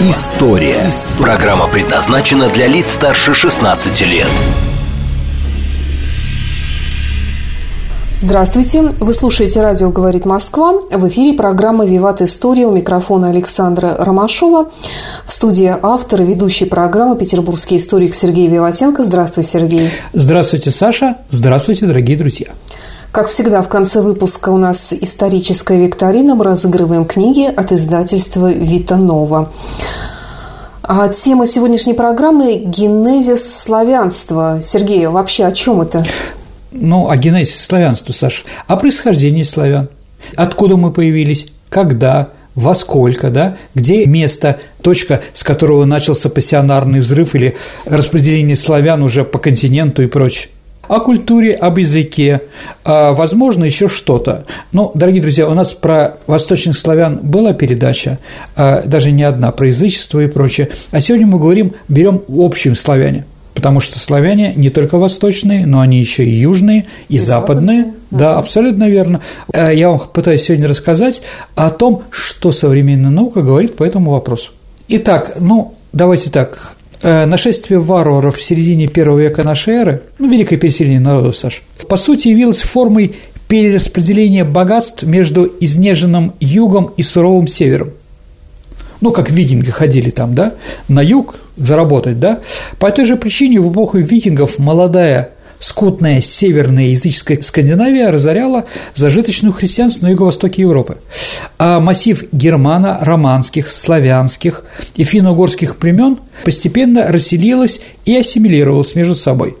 История». Программа предназначена для лиц старше 16 лет. Здравствуйте! Вы слушаете «Радио говорит Москва». В эфире программа «Виват История» у микрофона Александра Ромашова. В студии автор и ведущий программы петербургский историк Сергей Виватенко. Здравствуй, Сергей! Здравствуйте, Саша! Здравствуйте, дорогие друзья! Как всегда, в конце выпуска у нас историческая викторина. Мы разыгрываем книги от издательства «Витанова». А тема сегодняшней программы – генезис славянства. Сергей, вообще о чем это? Ну, о генезисе славянства, Саша. О происхождении славян. Откуда мы появились, когда, во сколько, да, где место, точка, с которого начался пассионарный взрыв или распределение славян уже по континенту и прочее о культуре, об языке, а, возможно, еще что-то. Но, дорогие друзья, у нас про восточных славян была передача, а, даже не одна, про язычество и прочее. А сегодня мы говорим, берем общим славяне – потому что славяне не только восточные, но они еще и южные, и, и западные. западные. Да, абсолютно верно. Э, я вам пытаюсь сегодня рассказать о том, что современная наука говорит по этому вопросу. Итак, ну, давайте так. Э, нашествие варваров в середине первого века нашей эры, ну, великое переселение народов, Саш, по сути явилось формой перераспределения богатств между изнеженным югом и суровым севером. Ну, как викинги ходили там, да, на юг заработать, да. По этой же причине в эпоху викингов молодая скутная северная языческая Скандинавия разоряла зажиточную христианство на юго-востоке Европы. А массив германо-романских, славянских и финно-угорских племен постепенно расселилась и ассимилировалась между собой,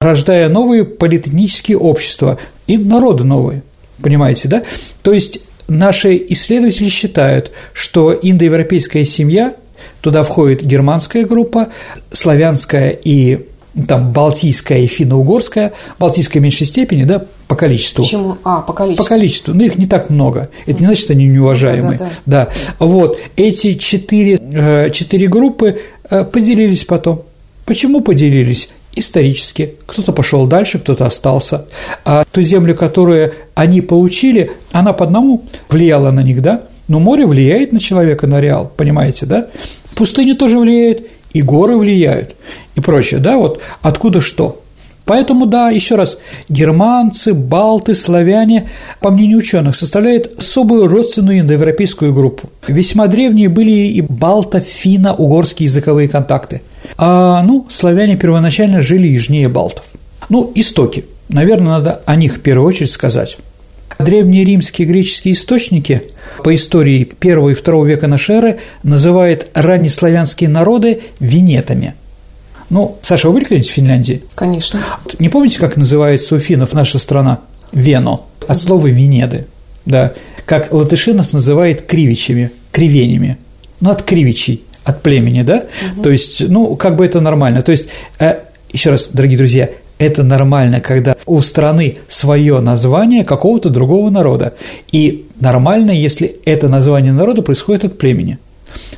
рождая новые политэтнические общества и народы новые. Понимаете, да? То есть наши исследователи считают, что индоевропейская семья, туда входит германская группа, славянская и там балтийская и финно-угорская, балтийская в меньшей степени, да, по количеству. Почему? А, по количеству. По количеству, но их не так много. Это не значит, что они неуважаемые. Да, да, да. да. Вот, эти четыре, э, четыре группы э, поделились потом. Почему поделились? исторически. Кто-то пошел дальше, кто-то остался. А ту землю, которую они получили, она по одному влияла на них, да? Но море влияет на человека, на реал, понимаете, да? Пустыня тоже влияет, и горы влияют, и прочее, да? Вот откуда что? Поэтому, да, еще раз, германцы, балты, славяне, по мнению ученых, составляют особую родственную индоевропейскую группу. Весьма древние были и балто-финно-угорские языковые контакты. А, ну, славяне первоначально жили южнее балтов. Ну, истоки. Наверное, надо о них в первую очередь сказать. Древние римские и греческие источники по истории первого и второго века нашей эры называют раннеславянские народы венетами – ну, Саша, вы были когда-нибудь в Финляндии? Конечно. Не помните, как называется у финнов наша страна? Вено. От слова «венеды». Да. Как латыши нас называют кривичами, кривенями. Ну, от кривичей, от племени, да? Угу. То есть, ну, как бы это нормально. То есть, э, еще раз, дорогие друзья, это нормально, когда у страны свое название какого-то другого народа. И нормально, если это название народа происходит от племени.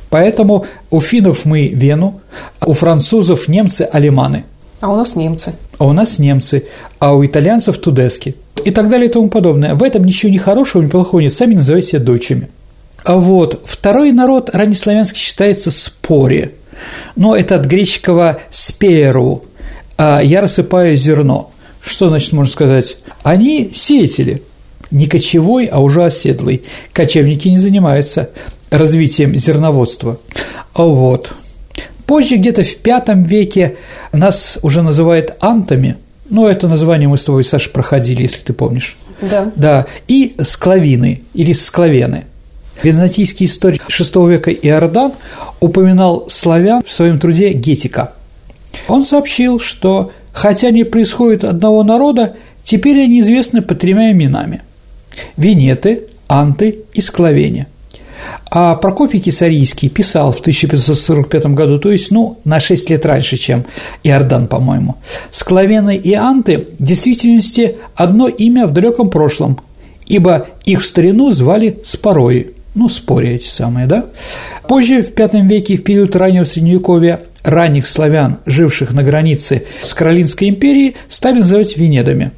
Поэтому у финнов мы Вену, у французов немцы – алиманы. А у нас немцы. А у нас немцы, а у итальянцев – тудески. И так далее и тому подобное. В этом ничего ни хорошего, ни плохого нет. Сами называйте себя дочами. А вот второй народ раннеславянский считается спори. Но это от греческого «сперу», я рассыпаю зерно. Что значит можно сказать? Они сеятели, не кочевой, а уже оседлый. Кочевники не занимаются развитием зерноводства. Вот. Позже, где-то в V веке, нас уже называют антами, ну, это название мы с тобой, Саша, проходили, если ты помнишь. Да. Да, и склавины или склавены. Византийский историк VI века Иордан упоминал славян в своем труде «Гетика». Он сообщил, что хотя они происходят одного народа, теперь они известны по тремя именами – Венеты, Анты и Склавени – А Прокопий Кисарийский писал в 1545 году, то есть, ну, на 6 лет раньше, чем Иордан, по-моему. Склавены и анты в действительности одно имя в далеком прошлом, ибо их в старину звали Спорои, ну, спори эти самые, да? Позже, в V веке, в период раннего Средневековья, ранних славян, живших на границе с Каролинской империей, стали называть Венедами.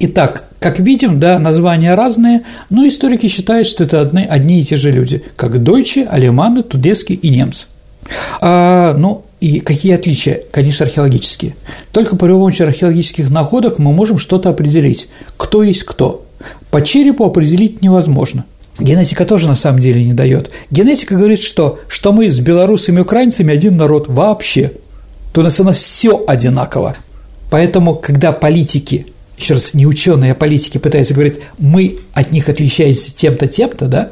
Итак, как видим, да, названия разные, но историки считают, что это одни, одни и те же люди, как дойчи, алеманы, тудески и немцы. А, ну, и какие отличия? Конечно, археологические. Только при помощи археологических находок мы можем что-то определить, кто есть кто. По черепу определить невозможно. Генетика тоже на самом деле не дает. Генетика говорит, что, что мы с белорусами и украинцами один народ вообще. То у нас у все одинаково. Поэтому, когда политики, еще раз, не ученые, а политики пытаются говорить, мы от них отличаемся тем-то, тем-то, да,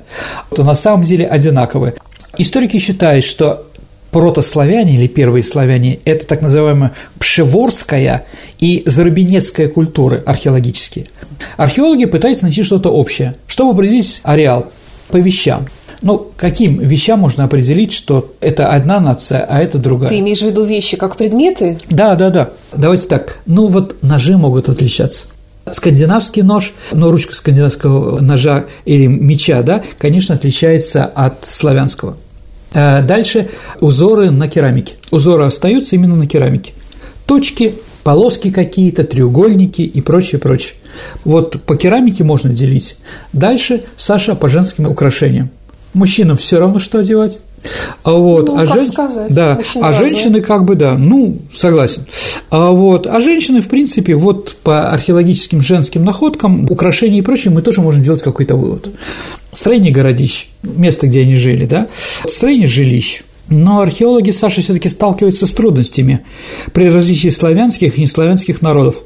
то на самом деле одинаковые. Историки считают, что протославяне или первые славяне – это так называемая пшеворская и зарубинецкая культуры археологические. Археологи пытаются найти что-то общее, чтобы определить ареал по вещам. Ну, каким вещам можно определить, что это одна нация, а это другая? Ты имеешь в виду вещи как предметы? Да, да, да. Давайте так. Ну, вот ножи могут отличаться. Скандинавский нож, но ручка скандинавского ножа или меча, да, конечно, отличается от славянского. Э, дальше узоры на керамике. Узоры остаются именно на керамике. Точки, полоски какие-то, треугольники и прочее, прочее. Вот по керамике можно делить. Дальше, Саша, по женским украшениям. Мужчинам все равно, что одевать. А вот, ну, а, как жен... сказать, да, а женщины как бы да, ну согласен. А вот, а женщины в принципе вот по археологическим женским находкам, украшения и прочее мы тоже можем делать какой-то вывод. Строение городищ, место, где они жили, да, строение жилищ. Но археологи Саша все-таки сталкиваются с трудностями при различии славянских и неславянских народов,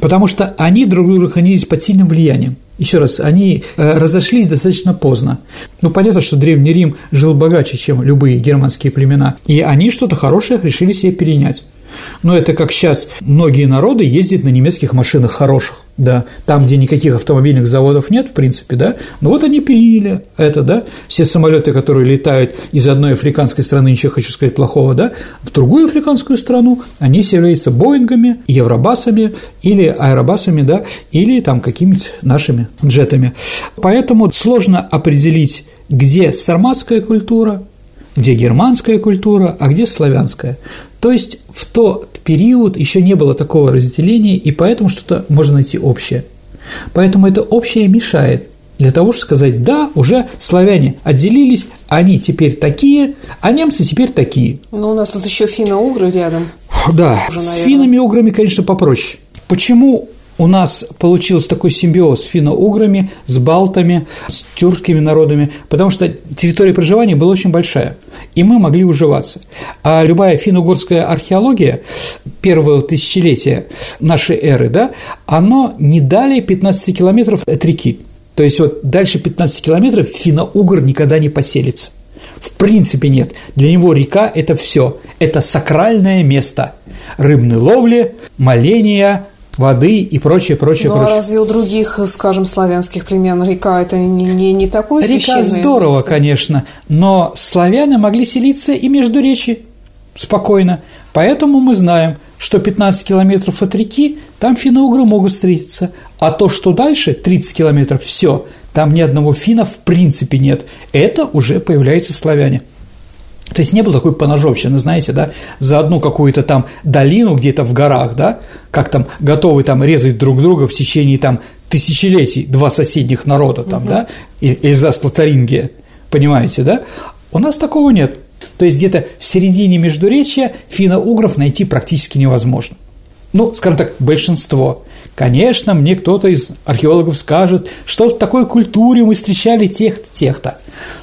потому что они друг друга находились под сильным влиянием. Еще раз, они э, разошлись достаточно поздно. Ну, понятно, что Древний Рим жил богаче, чем любые германские племена, и они что-то хорошее решили себе перенять. Но это как сейчас многие народы ездят на немецких машинах хороших, да, там, где никаких автомобильных заводов нет, в принципе, да, но вот они приняли это, да, все самолеты, которые летают из одной африканской страны, ничего хочу сказать плохого, да, в другую африканскую страну, они все являются Боингами, Евробасами или Аэробасами, да, или там какими-то нашими джетами. Поэтому сложно определить, где сарматская культура, где германская культура, а где славянская. То есть в тот период еще не было такого разделения, и поэтому что-то можно найти общее. Поэтому это общее мешает для того, чтобы сказать, да, уже славяне отделились, они теперь такие, а немцы теперь такие. Но у нас тут еще финно-угры рядом. Да, уже, с финнами-уграми, конечно, попроще. Почему у нас получился такой симбиоз с финно-уграми, с балтами, с тюркскими народами, потому что территория проживания была очень большая, и мы могли уживаться. А любая финно-угорская археология первого тысячелетия нашей эры, да, оно не далее 15 километров от реки. То есть вот дальше 15 километров финно-угр никогда не поселится. В принципе нет. Для него река – это все. Это сакральное место рыбной ловли, моления, воды и прочее, прочее, ну, прочее. а разве у других, скажем, славянских племен река это не, не, не такое Река здорово, место? конечно, но славяне могли селиться и между речи спокойно. Поэтому мы знаем, что 15 километров от реки там финно-угры могут встретиться, а то, что дальше, 30 километров, все, там ни одного фина в принципе нет. Это уже появляются славяне. То есть не было такой поножовщины, знаете, да, за одну какую-то там долину где-то в горах, да, как там готовы там резать друг друга в течение там тысячелетий два соседних народа там, угу. да, Эльзас Лотарингия, понимаете, да? У нас такого нет. То есть где-то в середине междуречия финно-угров найти практически невозможно. Ну, скажем так, большинство. Конечно, мне кто-то из археологов скажет, что в такой культуре мы встречали тех-то, тех-то.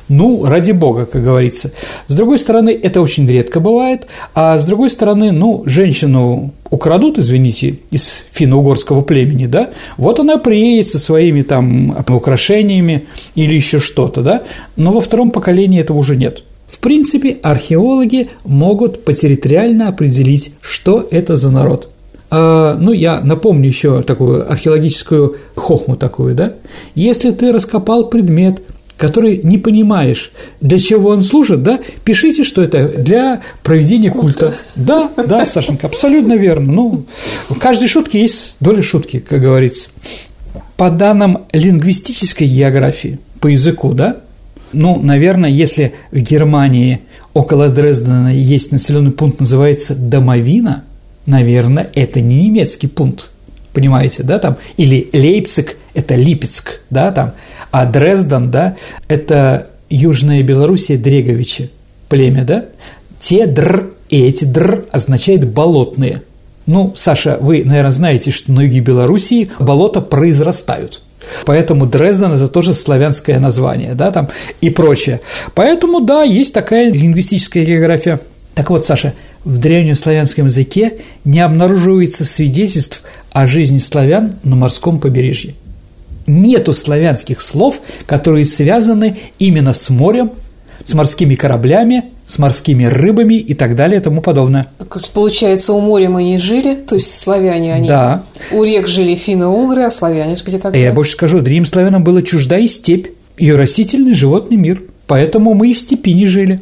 Ну, ради бога, как говорится. С другой стороны, это очень редко бывает, а с другой стороны, ну, женщину украдут, извините, из финно-угорского племени, да, вот она приедет со своими там украшениями или еще что-то, да, но во втором поколении этого уже нет. В принципе, археологи могут потерриториально определить, что это за народ – а, ну, я напомню еще такую археологическую хохму такую, да? Если ты раскопал предмет который не понимаешь, для чего он служит, да, пишите, что это для проведения культа. Да, да, Сашенька, абсолютно верно. Ну, в каждой шутке есть доля шутки, как говорится. По данным лингвистической географии, по языку, да, ну, наверное, если в Германии около Дрездена есть населенный пункт, называется Домовина, наверное, это не немецкий пункт, понимаете, да, там, или Лейпциг – это Липецк, да, там, а Дрезден, да, это Южная Белоруссия, Дреговичи, племя, да, те др и эти др означает болотные. Ну, Саша, вы, наверное, знаете, что на юге Белоруссии болота произрастают – Поэтому Дрезден – это тоже славянское название, да, там и прочее. Поэтому, да, есть такая лингвистическая география. Так вот, Саша, в древнеславянском языке не обнаруживается свидетельств о жизни славян на морском побережье. Нету славянских слов, которые связаны именно с морем, с морскими кораблями, с морскими рыбами и так далее и тому подобное. Так, получается, у моря мы не жили, то есть славяне они. Да. У рек жили финно-угры, а славяне где тогда? Я больше скажу, древним славянам было чужда и степь, и растительный животный мир. Поэтому мы и в степи не жили.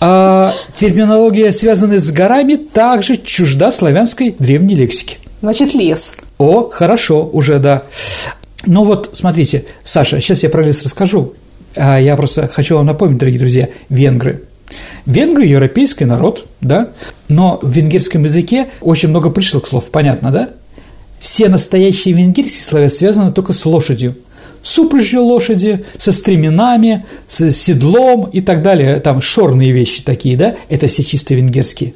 А терминология, связанная с горами, также чужда славянской древней лексики. Значит, лес. О, хорошо, уже да. Ну вот, смотрите, Саша, сейчас я про лес расскажу. А я просто хочу вам напомнить, дорогие друзья, венгры. Венгры – европейский народ, да, но в венгерском языке очень много пришлых слов, понятно, да? Все настоящие венгерские слова связаны только с лошадью – с упряжью лошади, со стременами, с седлом и так далее, там шорные вещи такие, да, это все чисто венгерские.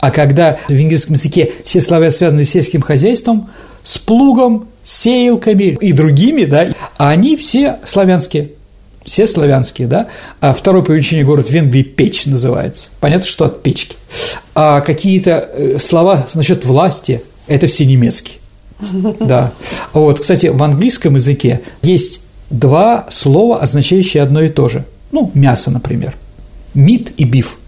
А когда в венгерском языке все слова связаны с сельским хозяйством, с плугом, сеялками и другими, да, а они все славянские – все славянские, да, а второй по величине город Венгрии Печь называется. Понятно, что от печки. А какие-то э, слова насчет власти – это все немецкие. Да. Вот, кстати, в английском языке есть два слова, означающие одно и то же. Ну, мясо, например. Мид и биф.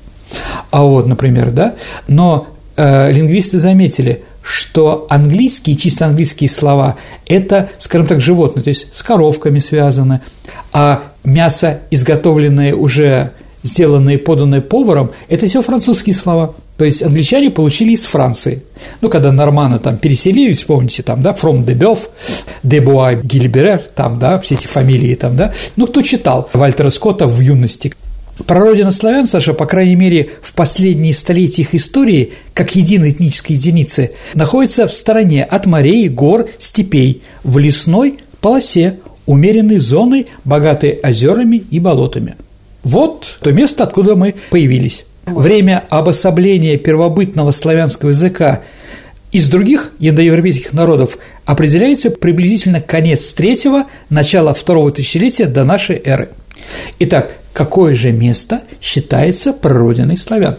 А вот, например, да. Но э, лингвисты заметили, что английские, чисто английские слова – это, скажем так, животные, то есть с коровками связаны, а мясо, изготовленное уже, сделанное поданное поваром, это все французские слова. То есть англичане получили из Франции. Ну, когда норманы там переселились, помните, там, да, From de Boeuf, de Bois, Гильберер, там, да, все эти фамилии там, да. Ну, кто читал Вальтера Скотта в юности? Прародина славян, Саша, по крайней мере, в последние столетия их истории, как единой этнической единицы, находится в стороне от морей, гор, степей, в лесной полосе, умеренной зоной, богатой озерами и болотами. Вот то место, откуда мы появились. Время обособления первобытного славянского языка из других индоевропейских народов определяется приблизительно конец третьего, начало второго тысячелетия до нашей эры. Итак, какое же место считается прародиной славян?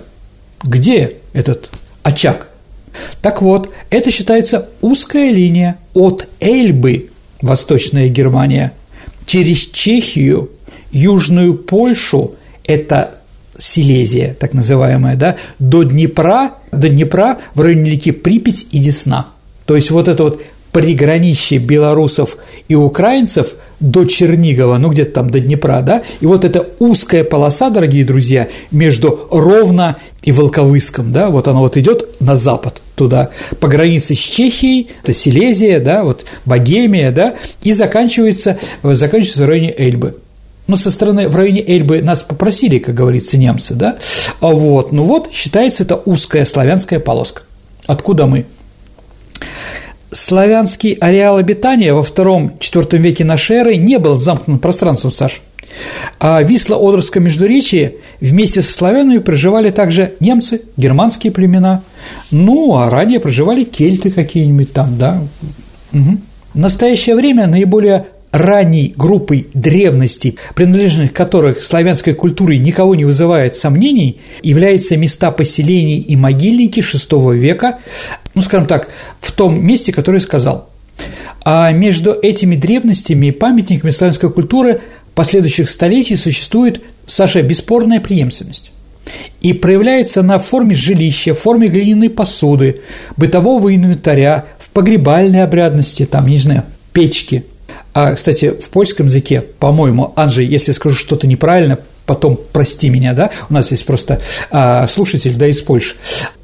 Где этот очаг? Так вот, это считается узкая линия от Эльбы Восточная Германия, через Чехию, Южную Польшу – это Силезия, так называемая, да, до Днепра, до Днепра в районе реки Припять и Десна. То есть вот это вот приграничье белорусов и украинцев до Чернигова, ну где-то там до Днепра, да, и вот эта узкая полоса, дорогие друзья, между Ровно и Волковыском, да, вот она вот идет на запад туда, по границе с Чехией, это Силезия, да, вот Богемия, да, и заканчивается, заканчивается в районе Эльбы. Ну, со стороны, в районе Эльбы нас попросили, как говорится, немцы, да, а вот, ну вот, считается это узкая славянская полоска. Откуда мы? Славянский ареал обитания во втором-четвертом веке нашей эры не был замкнутым пространством, Саш. А Висло-Одерское междуречие вместе со славянами проживали также немцы, германские племена, ну, а ранее проживали кельты какие-нибудь там, да. Угу. В настоящее время наиболее ранней группой древностей, принадлежность которых славянской культурой никого не вызывает сомнений, являются места поселений и могильники VI века, ну, скажем так, в том месте, которое я сказал. А между этими древностями и памятниками славянской культуры последующих столетий существует, Саша, бесспорная преемственность. И проявляется она в форме жилища, в форме глиняной посуды, бытового инвентаря, в погребальной обрядности, там, не знаю, печки – А, кстати, в польском языке, по-моему, Анжей, если скажу что-то неправильно, потом прости меня, да, у нас есть просто а, слушатель, да, из Польши.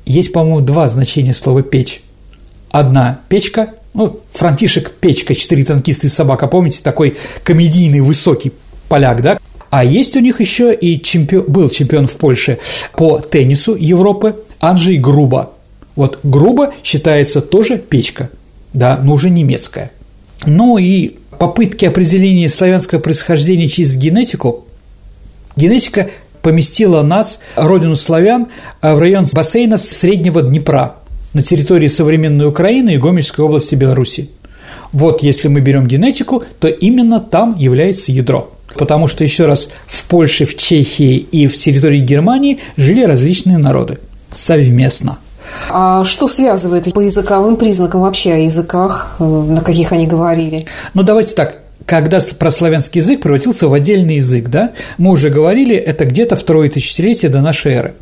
Есть, по-моему, два значения слова «печь». Одна – печка, ну, Франтишек Печка, четыре танкисты и собака, помните, такой комедийный высокий поляк, да? А есть у них еще и чемпион, был чемпион в Польше по теннису Европы Анжей Груба. Вот Груба считается тоже печка, да, но уже немецкая. Ну и попытки определения славянского происхождения через генетику, генетика поместила нас, родину славян, в район бассейна Среднего Днепра на территории современной Украины и Гомельской области Беларуси. Вот если мы берем генетику, то именно там является ядро. Потому что, еще раз, в Польше, в Чехии и в территории Германии жили различные народы совместно. А что связывает по языковым признакам вообще о языках, э, на каких они говорили? Ну, давайте так, когда прославянский язык превратился в отдельный язык, да, мы уже говорили, это где-то второе тысячелетие до нашей эры.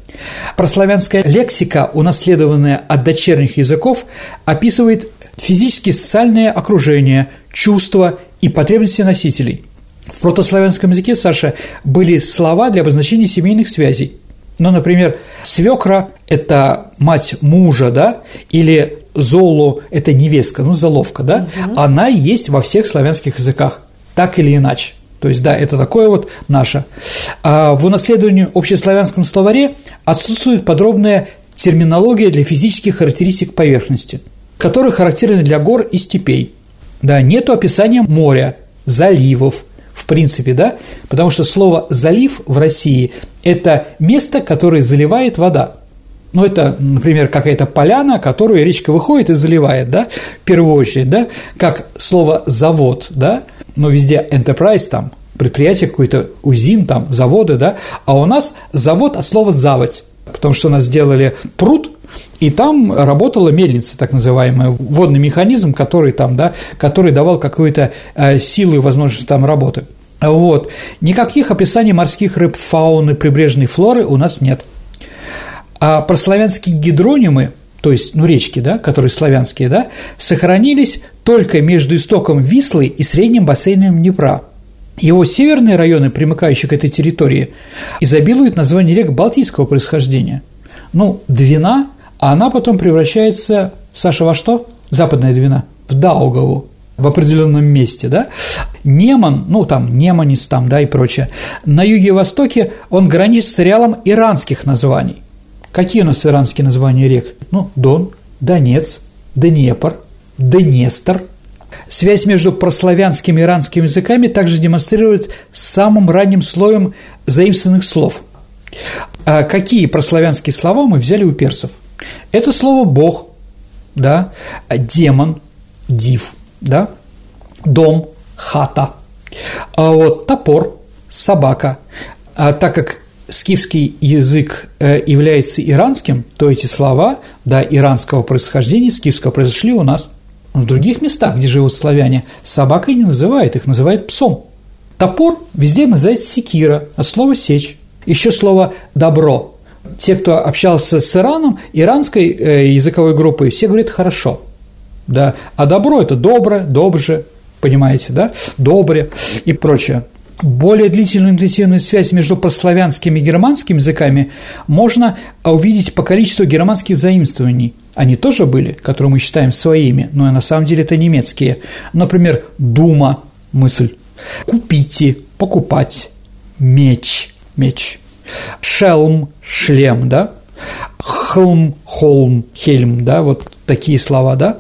Прославянская лексика, унаследованная от дочерних языков, описывает физические социальное окружение, чувства и потребности носителей. В протославянском языке, Саша, были слова для обозначения семейных связей. Ну, например, свекра – это мать мужа, да, или золу – это невестка, ну, заловка, да, угу. она есть во всех славянских языках, так или иначе. То есть, да, это такое вот наше. А в унаследовании общеславянском словаре отсутствует подробная терминология для физических характеристик поверхности, которые характерны для гор и степей. Да, нету описания моря, заливов, в принципе, да, потому что слово «залив» в России – это место, которое заливает вода. Ну, это, например, какая-то поляна, которую речка выходит и заливает, да, в первую очередь, да, как слово «завод», да, но везде enterprise там, предприятие какое-то, УЗИН там, заводы, да, а у нас завод от слова «заводь», потому что у нас сделали пруд, и там работала мельница, так называемая, водный механизм, который там, да, который давал какую-то э, силу и возможность там работы. Вот. Никаких описаний морских рыб, фауны, прибрежной флоры у нас нет. А прославянские гидронимы, то есть, ну, речки, да, которые славянские, да, сохранились только между истоком Вислы и средним бассейном Днепра. Его северные районы, примыкающие к этой территории, изобилуют название рек балтийского происхождения. Ну, Двина а она потом превращается, Саша, во что? Западная Двина, в Даугаву, в определенном месте, да? Неман, ну там Неманис там, да, и прочее, на юге и востоке он граничит с ареалом иранских названий. Какие у нас иранские названия рек? Ну, Дон, Донец, Днепр, Днестр. Связь между прославянскими и иранскими языками также демонстрирует самым ранним слоем заимствованных слов. А какие прославянские слова мы взяли у персов? Это слово «бог», да, демон, див, да, дом, хата, а вот топор, собака. А так как скифский язык э, является иранским, то эти слова, да, иранского происхождения, скифского, произошли у нас в других местах, где живут славяне. Собакой не называют, их называют псом. Топор везде называется секира, от слова «сечь». Еще слово «добро» те, кто общался с Ираном, иранской э, языковой группой, все говорят «хорошо». Да? А добро – это добро, добже, понимаете, да? Добре и прочее. Более длительную интенсивную связь между прославянскими и германскими языками можно увидеть по количеству германских заимствований. Они тоже были, которые мы считаем своими, но на самом деле это немецкие. Например, «дума» – мысль, «купите» – покупать, «меч» – меч, шелм, шлем, да, хлм, холм, хельм, да, вот такие слова, да,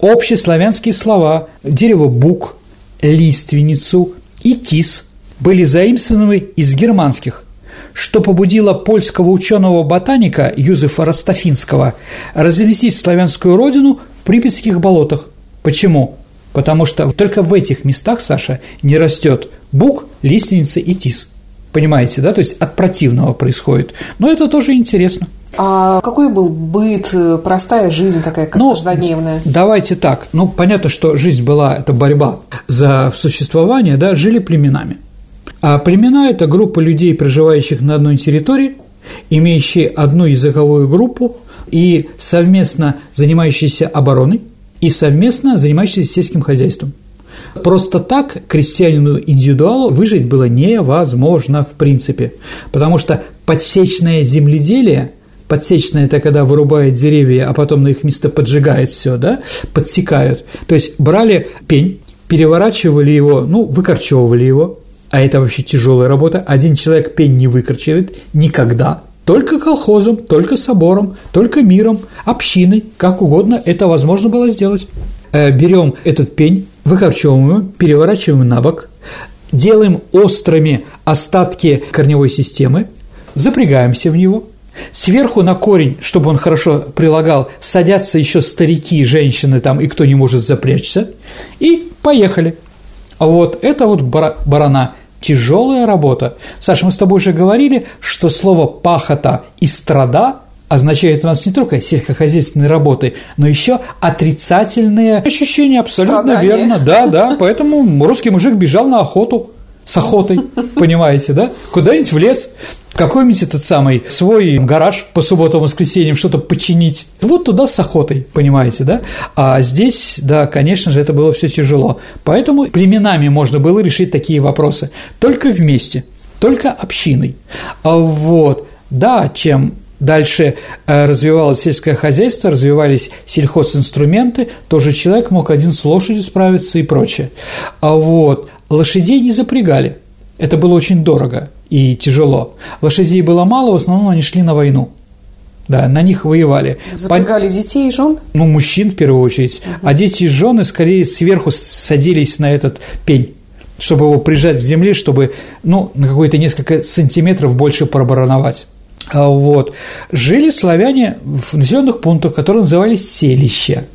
общеславянские слова, дерево бук, лиственницу и тис были заимствованы из германских, что побудило польского ученого-ботаника Юзефа Ростафинского разместить славянскую родину в Припятских болотах. Почему? Потому что только в этих местах, Саша, не растет бук, лиственница и тис. Понимаете, да? То есть от противного происходит. Но это тоже интересно. А какой был быт, простая жизнь такая, как ну, каждодневная? Давайте так. Ну, понятно, что жизнь была, это борьба за существование, да, жили племенами. А племена – это группа людей, проживающих на одной территории, имеющие одну языковую группу и совместно занимающиеся обороной, и совместно занимающиеся сельским хозяйством. Просто так крестьянину-индивидуалу выжить было невозможно в принципе, потому что подсечное земледелие Подсечное – это когда вырубают деревья, а потом на их место поджигают все, да, подсекают. То есть брали пень, переворачивали его, ну, выкорчевывали его, а это вообще тяжелая работа. Один человек пень не выкорчевает никогда, только колхозом, только собором, только миром, общиной, как угодно это возможно было сделать. Э, берем этот пень, выкорчевываем его, переворачиваем на бок, делаем острыми остатки корневой системы, запрягаемся в него, Сверху на корень, чтобы он хорошо прилагал, садятся еще старики, женщины там и кто не может запрячься, и поехали. А вот это вот барана тяжелая работа. Саша, мы с тобой уже говорили, что слово пахота и страда означает у нас не только сельскохозяйственные работы, но еще отрицательные ощущения, абсолютно Страдания. верно. Да, да, поэтому русский мужик бежал на охоту с охотой, понимаете, да? Куда-нибудь в лес, какой-нибудь этот самый свой гараж по субботам, воскресеньям что-то починить. Вот туда с охотой, понимаете, да? А здесь, да, конечно же, это было все тяжело. Поэтому племенами можно было решить такие вопросы. Только вместе, только общиной. А вот, да, чем дальше э, развивалось сельское хозяйство, развивались сельхозинструменты, тоже человек мог один с лошадью справиться и прочее. А вот лошадей не запрягали, это было очень дорого и тяжело. Лошадей было мало, в основном они шли на войну. Да, на них воевали. Запрягали Пон... детей и жен? Ну, мужчин в первую очередь. Угу. А дети и жены скорее сверху садились на этот пень чтобы его прижать к земле, чтобы, ну, на какой-то несколько сантиметров больше пробороновать. А вот. Жили славяне в населенных пунктах, которые назывались селища.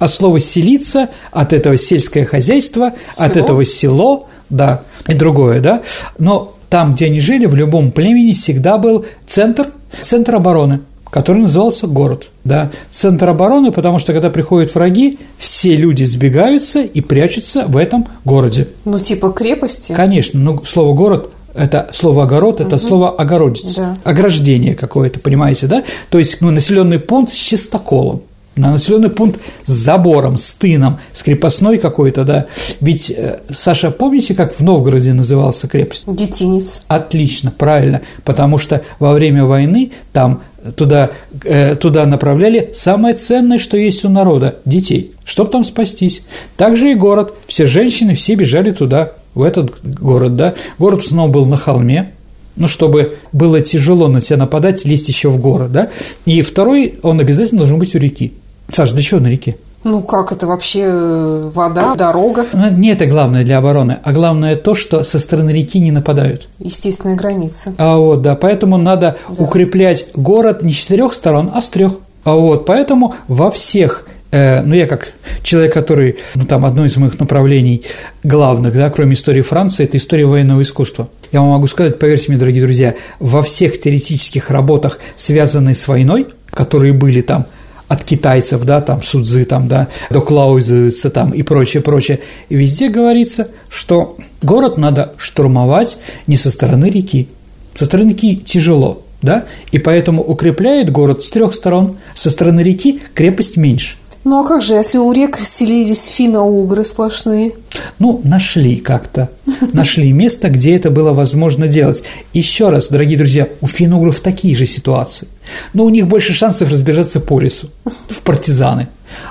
От слова «селиться», от этого сельское хозяйство, село? от этого село, да, и другое, да. Но там, где они жили, в любом племени всегда был центр, центр обороны, который назывался город. Да? Центр обороны, потому что когда приходят враги, все люди сбегаются и прячутся в этом городе. Ну, типа крепости? Конечно, но слово город это слово огород, это угу. слово огородец, да. ограждение какое-то, понимаете, да? То есть ну, населенный пункт с чистоколом на населенный пункт с забором, с тыном, с крепостной какой-то, да. Ведь, э, Саша, помните, как в Новгороде назывался крепость? Детинец. Отлично, правильно, потому что во время войны там туда, э, туда направляли самое ценное, что есть у народа – детей, чтобы там спастись. Также и город, все женщины, все бежали туда, в этот город, да. Город основном был на холме, ну, чтобы было тяжело на тебя нападать, лезть еще в город, да. И второй, он обязательно должен быть у реки. Саша, для чего на реке? Ну как это вообще э, вода, дорога? Ну, не это главное для обороны, а главное то, что со стороны реки не нападают. Естественная граница. А вот, да, поэтому надо да. укреплять город не с четырех сторон, а с трех. А вот, поэтому во всех э, ну, я как человек, который, ну, там, одно из моих направлений главных, да, кроме истории Франции, это история военного искусства. Я вам могу сказать, поверьте мне, дорогие друзья, во всех теоретических работах, связанных с войной, которые были там – от китайцев, да, там Судзы, там, да, до Клаузевица там и прочее, прочее. И везде говорится, что город надо штурмовать не со стороны реки. Со стороны реки тяжело, да, и поэтому укрепляет город с трех сторон. Со стороны реки крепость меньше. Ну а как же, если у рек селились финно-угры сплошные? Ну, нашли как-то. Нашли место, где это было возможно делать. Еще раз, дорогие друзья, у финно-угров такие же ситуации. Но у них больше шансов разбежаться по лесу, в партизаны.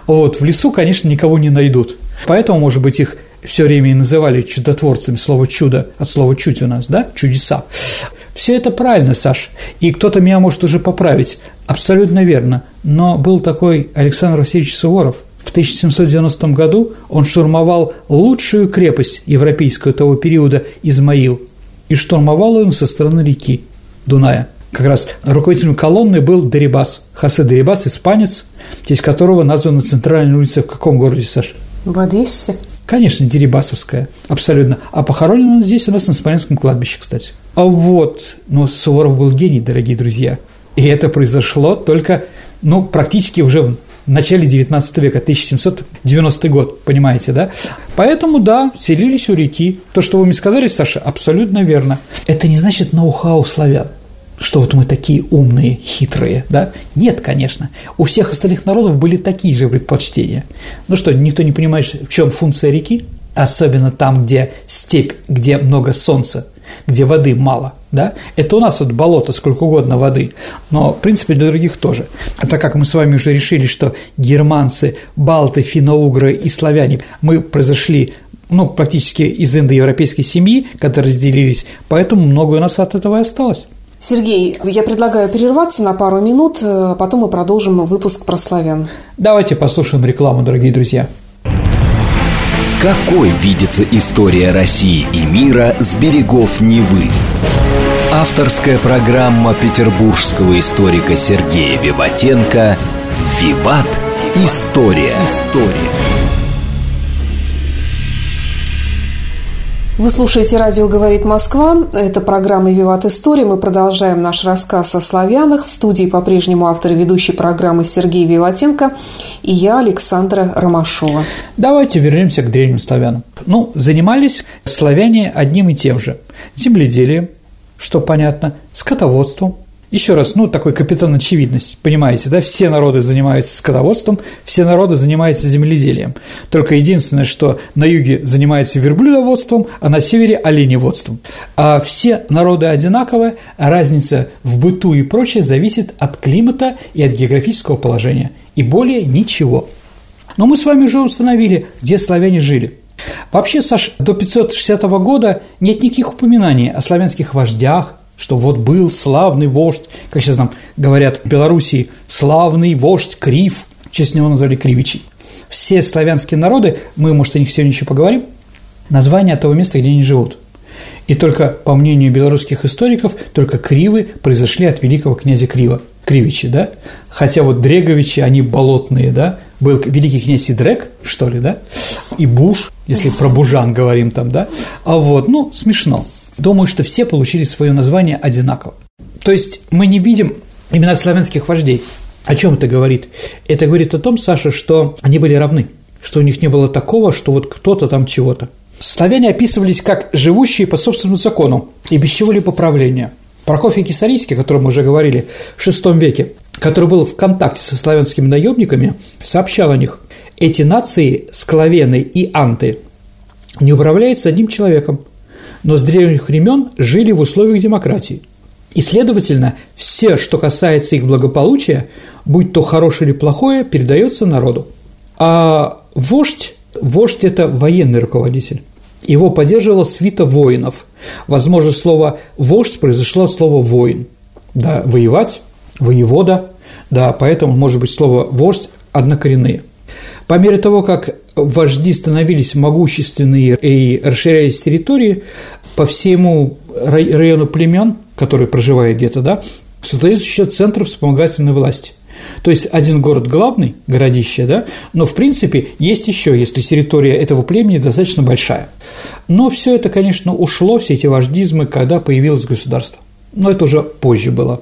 Вот, в лесу, конечно, никого не найдут. Поэтому, может быть, их все время и называли чудотворцами, слово «чудо» от слова «чуть» у нас, да, чудеса. Все это правильно, Саш, и кто-то меня может уже поправить. Абсолютно верно. Но был такой Александр Васильевич Суворов. В 1790 году он штурмовал лучшую крепость европейского того периода Измаил, и штурмовал он со стороны реки Дуная. Как раз руководителем колонны был Дерибас, Хосе Дерибас, испанец, в которого названа центральная улица в каком городе, Саш? В Одессе. Конечно, Дерибасовская, абсолютно. А похоронен он здесь у нас на Смоленском кладбище, кстати. А вот, но Суворов был гений, дорогие друзья. И это произошло только, ну, практически уже в начале 19 века, 1790 год, понимаете, да? Поэтому, да, селились у реки. То, что вы мне сказали, Саша, абсолютно верно. Это не значит ноу-хау славян что вот мы такие умные, хитрые, да? Нет, конечно. У всех остальных народов были такие же предпочтения. Ну что, никто не понимает, в чем функция реки? особенно там, где степь, где много солнца, где воды мало, да, это у нас вот болото, сколько угодно воды, но, в принципе, для других тоже. А так как мы с вами уже решили, что германцы, балты, финно-угры и славяне, мы произошли ну, практически из индоевропейской семьи, когда разделились, поэтому многое у нас от этого и осталось. Сергей, я предлагаю перерваться на пару минут, а потом мы продолжим выпуск про славян. Давайте послушаем рекламу, дорогие друзья. Какой видится история России и мира с берегов Невы? Авторская программа петербургского историка Сергея Виватенко «Виват. История». История. Вы слушаете «Радио говорит Москва». Это программа «Виват История». Мы продолжаем наш рассказ о славянах. В студии по-прежнему автор и ведущий программы Сергей Виватенко и я, Александра Ромашова. Давайте вернемся к древним славянам. Ну, занимались славяне одним и тем же – земледелием, что понятно, скотоводством – еще раз, ну, такой капитан очевидность, понимаете, да, все народы занимаются скотоводством, все народы занимаются земледелием. Только единственное, что на юге занимается верблюдоводством, а на севере – оленеводством. А все народы одинаковые, а разница в быту и прочее зависит от климата и от географического положения. И более ничего. Но мы с вами уже установили, где славяне жили. Вообще, Саш, до 560 года нет никаких упоминаний о славянских вождях, что вот был славный вождь, как сейчас нам говорят в Белоруссии, славный вождь Крив, в честь него назвали Кривичей. Все славянские народы, мы, может, о них сегодня еще поговорим, название того места, где они живут. И только, по мнению белорусских историков, только Кривы произошли от великого князя Крива, Кривичи, да? Хотя вот Дреговичи, они болотные, да? Был великий князь Идрек, что ли, да? И Буш, если про Бужан говорим там, да? А вот, ну, смешно. Думаю, что все получили свое название одинаково. То есть мы не видим имена славянских вождей. О чем это говорит? Это говорит о том, Саша, что они были равны, что у них не было такого, что вот кто-то там чего-то. Славяне описывались как живущие по собственному закону и без чего-либо правления. Прокофий Кисарийский, о котором мы уже говорили в VI веке, который был в контакте со славянскими наемниками, сообщал о них. Эти нации, склавены и анты, не управляются одним человеком, но с древних времен жили в условиях демократии. И, следовательно, все, что касается их благополучия, будь то хорошее или плохое, передается народу. А вождь, вождь – это военный руководитель. Его поддерживала свита воинов. Возможно, слово «вождь» произошло от слова «воин». Да, воевать, воевода, да, поэтому, может быть, слово «вождь» однокоренные. По мере того, как вожди становились могущественные и расширялись территории, по всему району племен, которые проживают где-то, да, создаются еще центры вспомогательной власти. То есть один город главный, городище, да, но в принципе есть еще, если территория этого племени достаточно большая. Но все это, конечно, ушло, все эти вождизмы, когда появилось государство. Но это уже позже было.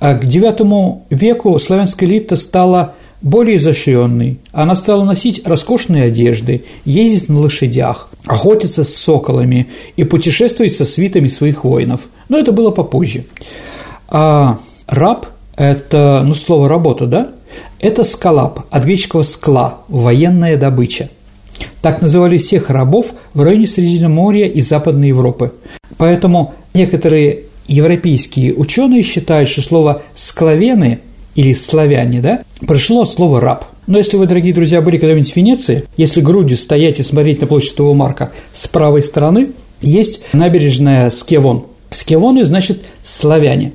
А к IX веку славянская элита стала более изощренный. Она стала носить роскошные одежды, ездить на лошадях, охотиться с соколами и путешествовать со свитами своих воинов. Но это было попозже. А раб – это, ну, слово «работа», да? Это скалап, от греческого «скла» – военная добыча. Так называли всех рабов в районе Средиземноморья и Западной Европы. Поэтому некоторые европейские ученые считают, что слово «склавены» или славяне, да, пришло от слова «раб». Но если вы, дорогие друзья, были когда-нибудь в Венеции, если грудью стоять и смотреть на площадь Святого Марка с правой стороны, есть набережная Скевон. Скевоны значит «славяне».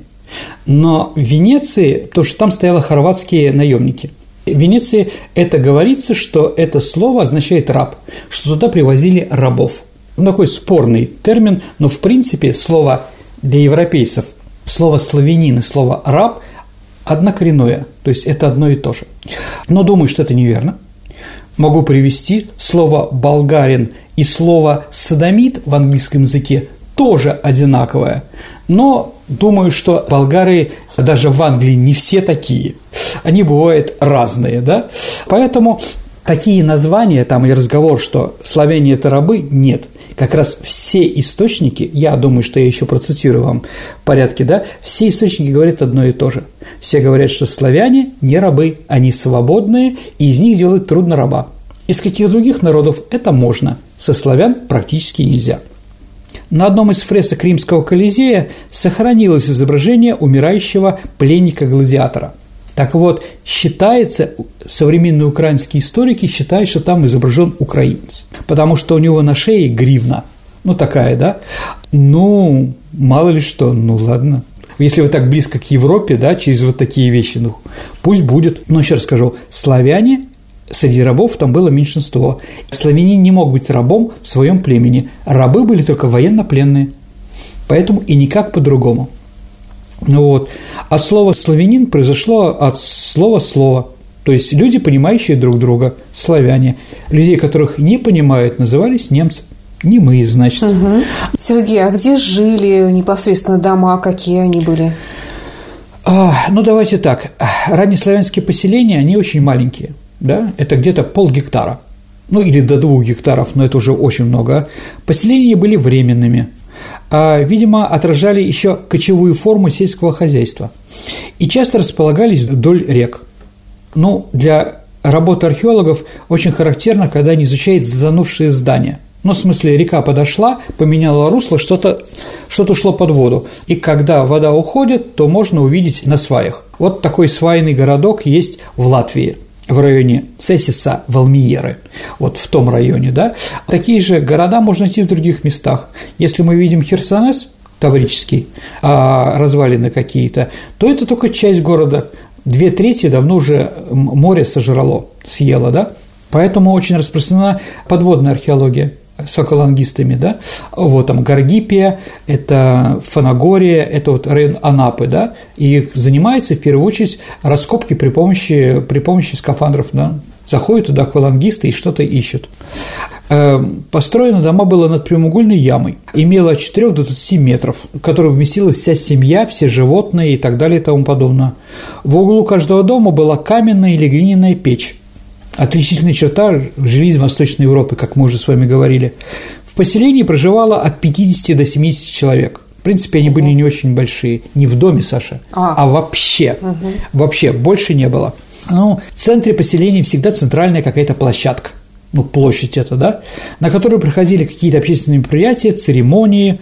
Но в Венеции, потому что там стояли хорватские наемники, в Венеции это говорится, что это слово означает «раб», что туда привозили рабов. Ну, такой спорный термин, но в принципе слово для европейцев, слово «славянин» и слово «раб» однокоренное, то есть это одно и то же. Но думаю, что это неверно. Могу привести слово «болгарин» и слово «садомит» в английском языке тоже одинаковое, но думаю, что болгары даже в Англии не все такие. Они бывают разные, да? Поэтому такие названия, там и разговор, что славяне – это рабы, нет – как раз все источники, я думаю, что я еще процитирую вам в порядке, да, все источники говорят одно и то же. Все говорят, что славяне не рабы, они свободные, и из них делают трудно раба. Из каких других народов это можно, со славян практически нельзя. На одном из фресок римского Колизея сохранилось изображение умирающего пленника-гладиатора. Так вот, считается, современные украинские историки считают, что там изображен украинец, потому что у него на шее гривна, ну такая, да, ну, мало ли что, ну ладно, если вы так близко к Европе, да, через вот такие вещи, ну, пусть будет. Но еще раз скажу, славяне среди рабов там было меньшинство. Славянин не мог быть рабом в своем племени. Рабы были только военнопленные. Поэтому и никак по-другому. Вот. А слово «славянин» произошло от слова «слово». То есть люди, понимающие друг друга, славяне. Людей, которых не понимают, назывались немцы. Не мы, значит. Угу. Сергей, а где жили непосредственно дома, какие они были? А, ну, давайте так. Раннеславянские поселения, они очень маленькие – да, это где-то пол гектара, ну или до двух гектаров, но это уже очень много. Поселения были временными, видимо, отражали еще кочевую форму сельского хозяйства и часто располагались вдоль рек. Ну, для работы археологов очень характерно, когда они изучают затонувшие здания. Ну, в смысле, река подошла, поменяла русло, что-то что ушло под воду. И когда вода уходит, то можно увидеть на сваях. Вот такой свайный городок есть в Латвии – в районе Цесиса, Валмиеры, вот в том районе, да, такие же города можно найти в других местах. Если мы видим Херсонес, Таврический, а развалины какие-то, то это только часть города. Две трети давно уже море сожрало, съело, да, поэтому очень распространена подводная археология с аквалангистами, да, вот там Гаргипия, это Фанагория, это вот район Анапы, да, и занимается в первую очередь раскопки при помощи, при помощи скафандров, да, заходят туда аквалангисты и что-то ищут. Э, построено дома было над прямоугольной ямой, имело от 4 до 20 метров, в которой вместилась вся семья, все животные и так далее и тому подобное. В углу каждого дома была каменная или глиняная печь, Отличительная черта жилищ Восточной Европы, как мы уже с вами говорили. В поселении проживало от 50 до 70 человек. В принципе, они были не очень большие. Не в доме, Саша, а, а вообще. Угу. Вообще, больше не было. Ну, в центре поселения всегда центральная какая-то площадка ну, площадь это, да, на которую проходили какие-то общественные мероприятия, церемонии,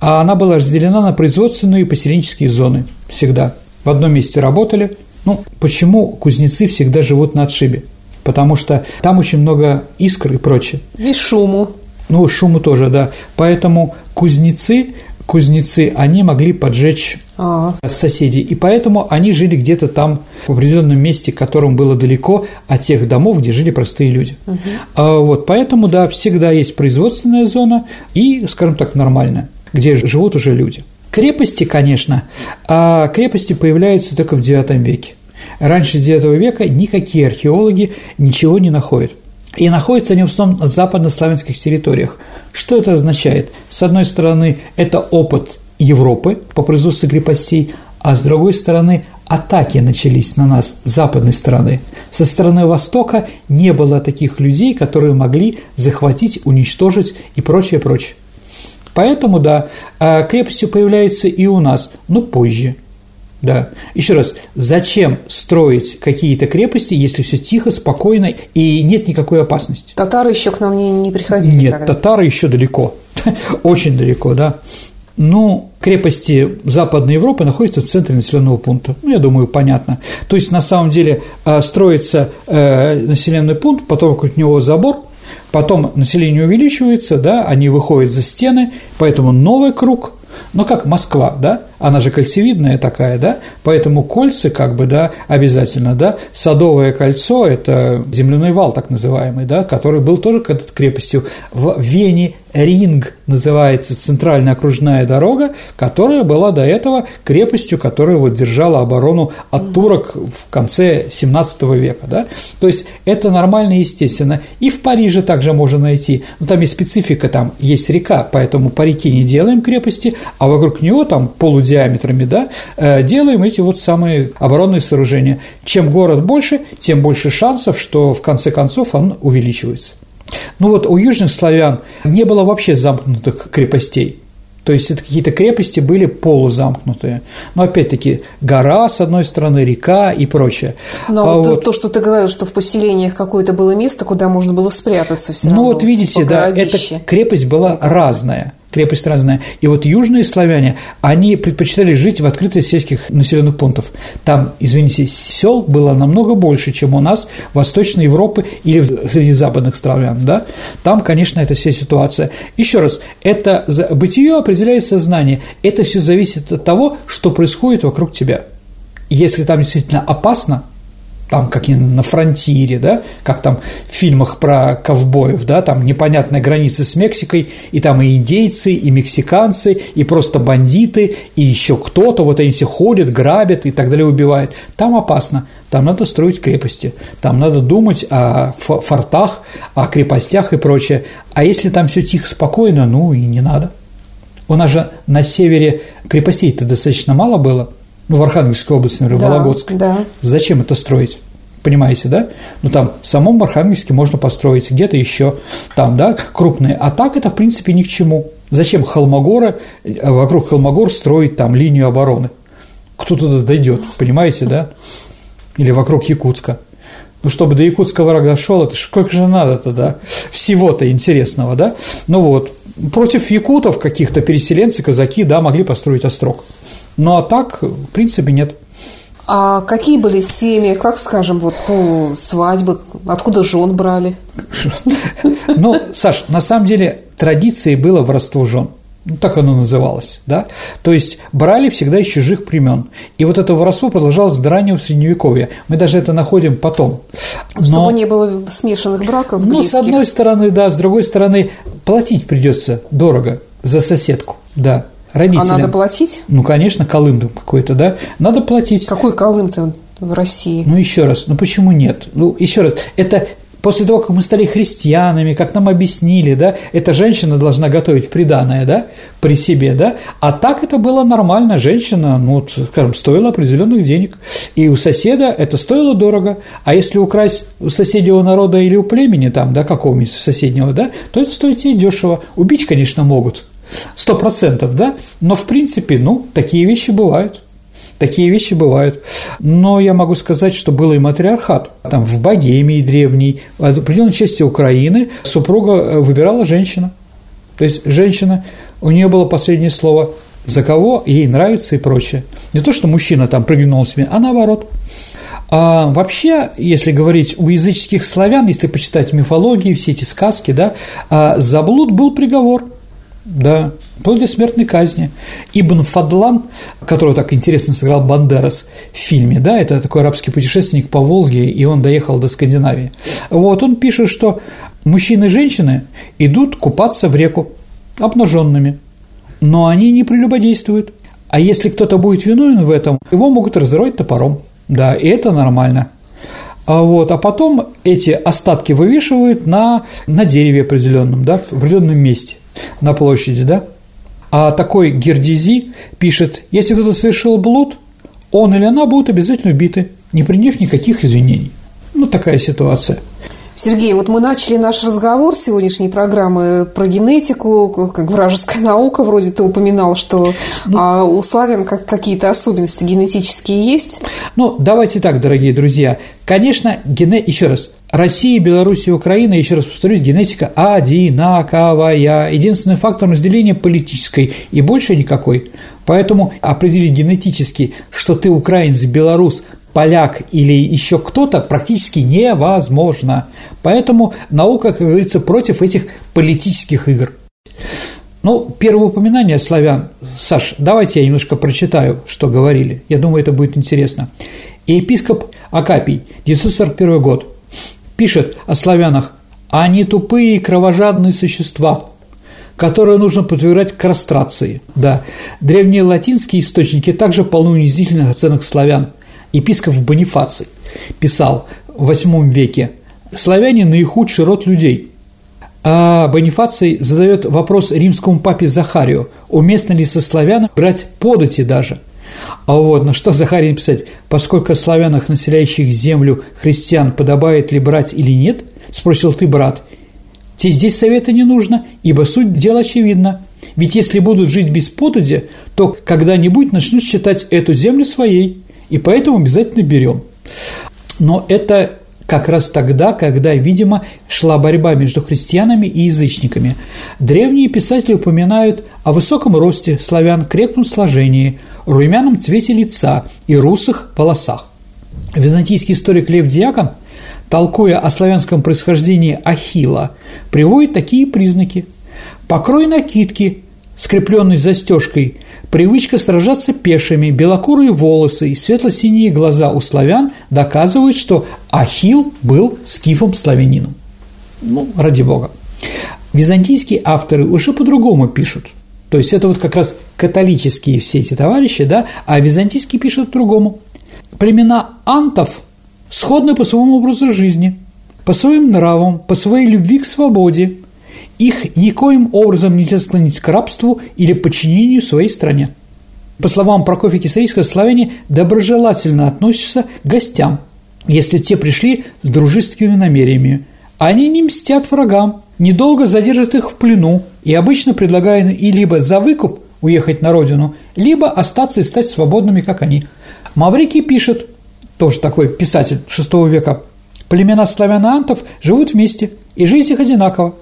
а она была разделена на производственные и поселенческие зоны всегда. В одном месте работали. Ну, почему кузнецы всегда живут на отшибе? Потому что там очень много искр и прочее. И шуму. Ну, шуму тоже, да. Поэтому кузнецы, кузнецы, они могли поджечь а соседей, и поэтому они жили где-то там в определенном месте, которым было далеко от тех домов, где жили простые люди. Угу. А, вот, поэтому, да, всегда есть производственная зона и, скажем так, нормальная, где живут уже люди. Крепости, конечно, а крепости появляются только в IX веке. Раньше IX века никакие археологи ничего не находят. И находятся они в основном на западнославянских территориях. Что это означает? С одной стороны, это опыт Европы по производству крепостей, а с другой стороны, атаки начались на нас с западной стороны. Со стороны Востока не было таких людей, которые могли захватить, уничтожить и прочее, прочее. Поэтому, да, а крепости появляются и у нас, но позже – да. Еще раз, зачем строить какие-то крепости, если все тихо, спокойно и нет никакой опасности? Татары еще к нам не, не приходили. Нет, никогда. татары еще далеко, очень далеко, да. Ну, крепости Западной Европы находятся в центре населенного пункта. Ну, я думаю, понятно. То есть, на самом деле, э, строится э, населенный пункт, потом вокруг него забор, потом население увеличивается, да, они выходят за стены, поэтому новый круг – ну, как Москва, да, она же кольцевидная такая, да, поэтому кольца, как бы, да, обязательно, да, Садовое кольцо – это земляной вал, так называемый, да, который был тоже когда-то крепостью. В Вене, Ринг называется центральная окружная дорога, которая была до этого крепостью, которая вот держала оборону от турок в конце 17 века, да, то есть это нормально и естественно. И в Париже также можно найти, но там есть специфика, там есть река, поэтому по реке не делаем крепости, а вокруг него там полудиаметрами, да, э, делаем эти вот самые оборонные сооружения. Чем город больше, тем больше шансов, что в конце концов он увеличивается. Ну вот у южных славян не было вообще замкнутых крепостей. То есть это какие-то крепости были полузамкнутые. Но опять-таки гора с одной стороны, река и прочее. Но а вот то, что ты говорил, что в поселениях какое-то было место, куда можно было спрятаться все ну, равно. Вот видите, типа да, эта крепость была разная крепость разная. И вот южные славяне, они предпочитали жить в открытых сельских населенных пунктах. Там, извините, сел было намного больше, чем у нас в Восточной Европе или среди западных славян, да? Там, конечно, это вся ситуация. Еще раз, это бытие определяет сознание. Это все зависит от того, что происходит вокруг тебя. Если там действительно опасно, там как на фронтире, да, как там в фильмах про ковбоев, да, там непонятная граница с Мексикой, и там и индейцы, и мексиканцы, и просто бандиты, и еще кто-то, вот они все ходят, грабят и так далее, убивают. Там опасно, там надо строить крепости, там надо думать о фортах, о крепостях и прочее. А если там все тихо, спокойно, ну и не надо. У нас же на севере крепостей-то достаточно мало было – ну, в Архангельской области, например, да, Вологодск. Да. Зачем это строить? Понимаете, да? Ну, там в самом Архангельске можно построить, где-то еще там, да, крупные. А так это, в принципе, ни к чему. Зачем Холмогора, вокруг Холмогор строить там линию обороны? Кто туда дойдет, понимаете, да? Или вокруг Якутска. Ну, чтобы до Якутска враг дошел, это сколько же надо тогда всего-то интересного, да? Ну вот, против якутов каких-то переселенцы, казаки, да, могли построить острог. Ну а так, в принципе, нет. А какие были семьи, как, скажем, вот, ну, свадьбы, откуда жен брали? Ну, Саш, на самом деле традицией было воровство жен. Ну, так оно называлось, да? То есть брали всегда из чужих племен. И вот это воровство продолжалось до раннего Средневековья. Мы даже это находим потом. Но, Чтобы не было смешанных браков близких. Ну, с одной стороны, да, с другой стороны, платить придется дорого за соседку, да родителям. А надо платить? Ну, конечно, колым какой-то, да? Надо платить. Какой колым-то в России? Ну, еще раз, ну почему нет? Ну, еще раз, это после того, как мы стали христианами, как нам объяснили, да, эта женщина должна готовить приданное, да, при себе, да, а так это было нормально, женщина, ну, скажем, стоила определенных денег, и у соседа это стоило дорого, а если украсть у соседнего народа или у племени там, да, какого-нибудь соседнего, да, то это стоит ей дешево. Убить, конечно, могут, Сто процентов, да? Но, в принципе, ну, такие вещи бывают. Такие вещи бывают. Но я могу сказать, что был и матриархат. Там в Богемии древней, в определенной части Украины супруга э, выбирала женщина. То есть женщина, у нее было последнее слово за кого ей нравится и прочее. Не то, что мужчина там приглянул себе, а наоборот. А вообще, если говорить у языческих славян, если почитать мифологии, все эти сказки, да, а за блуд был приговор – да, вплоть до смертной казни. Ибн Фадлан, которого так интересно сыграл Бандерас в фильме, да, это такой арабский путешественник по Волге, и он доехал до Скандинавии. Вот, он пишет, что мужчины и женщины идут купаться в реку обнаженными, но они не прелюбодействуют. А если кто-то будет виновен в этом, его могут разорвать топором. Да, и это нормально. А, вот, а потом эти остатки вывешивают на, на дереве определенном, да, в определенном месте на площади, да? А такой Гердизи пишет, если кто-то совершил блуд, он или она будут обязательно убиты, не приняв никаких извинений. Ну, такая ситуация. Сергей, вот мы начали наш разговор сегодняшней программы про генетику, как вражеская наука, вроде ты упоминал, что ну, а у славян как какие-то особенности генетические есть. Ну, давайте так, дорогие друзья. Конечно, гене... еще раз, Россия, Беларусь и Украина, еще раз повторюсь, генетика одинаковая. Единственный фактор разделения политической и больше никакой. Поэтому определить генетически, что ты украинец, белорус, поляк или еще кто-то практически невозможно. Поэтому наука, как говорится, против этих политических игр. Ну, первое упоминание славян. Саш, давайте я немножко прочитаю, что говорили. Я думаю, это будет интересно. епископ Акапий, 941 год пишет о славянах «они тупые и кровожадные существа», которые нужно подвергать кастрации. Да, древние латинские источники также полны унизительных оценок славян. Епископ Бонифаций писал в VIII веке «Славяне – наихудший род людей». А Бонифаций задает вопрос римскому папе Захарию, уместно ли со славянами брать подати даже – а вот на что Захарий написать, поскольку славянах, населяющих землю христиан, подобает ли брать или нет, спросил ты, брат. Тебе здесь совета не нужно, ибо суть дела очевидна. Ведь если будут жить без подати, то когда-нибудь начнут считать эту землю своей, и поэтому обязательно берем. Но это как раз тогда, когда, видимо, шла борьба между христианами и язычниками. Древние писатели упоминают о высоком росте славян, крепком сложении, румяном цвете лица и русых волосах. Византийский историк Лев Диакон, толкуя о славянском происхождении Ахила, приводит такие признаки. Покрой накидки, скрепленный застежкой, привычка сражаться пешими, белокурые волосы и светло-синие глаза у славян доказывают, что Ахил был скифом-славянином. Ну, ради бога. Византийские авторы уже по-другому пишут. То есть это вот как раз католические все эти товарищи, да, а византийские пишут по-другому. Племена антов сходны по своему образу жизни, по своим нравам, по своей любви к свободе, их никоим образом нельзя склонить к рабству или подчинению своей стране. По словам Прокофия Кисарийского, славяне доброжелательно относятся к гостям, если те пришли с дружественными намерениями. Они не мстят врагам, недолго задержат их в плену и обычно предлагают и либо за выкуп уехать на родину, либо остаться и стать свободными, как они. Маврикий пишет, тоже такой писатель VI века, племена славян-антов живут вместе, и жизнь их одинакова.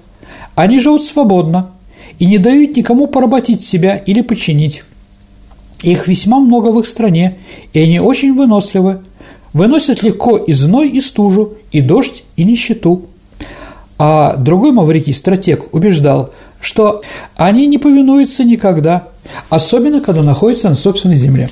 Они живут свободно и не дают никому поработить себя или подчинить. Их весьма много в их стране, и они очень выносливы. Выносят легко и зной, и стужу, и дождь, и нищету. А другой маврикий стратег убеждал, что они не повинуются никогда, особенно когда находятся на собственной земле.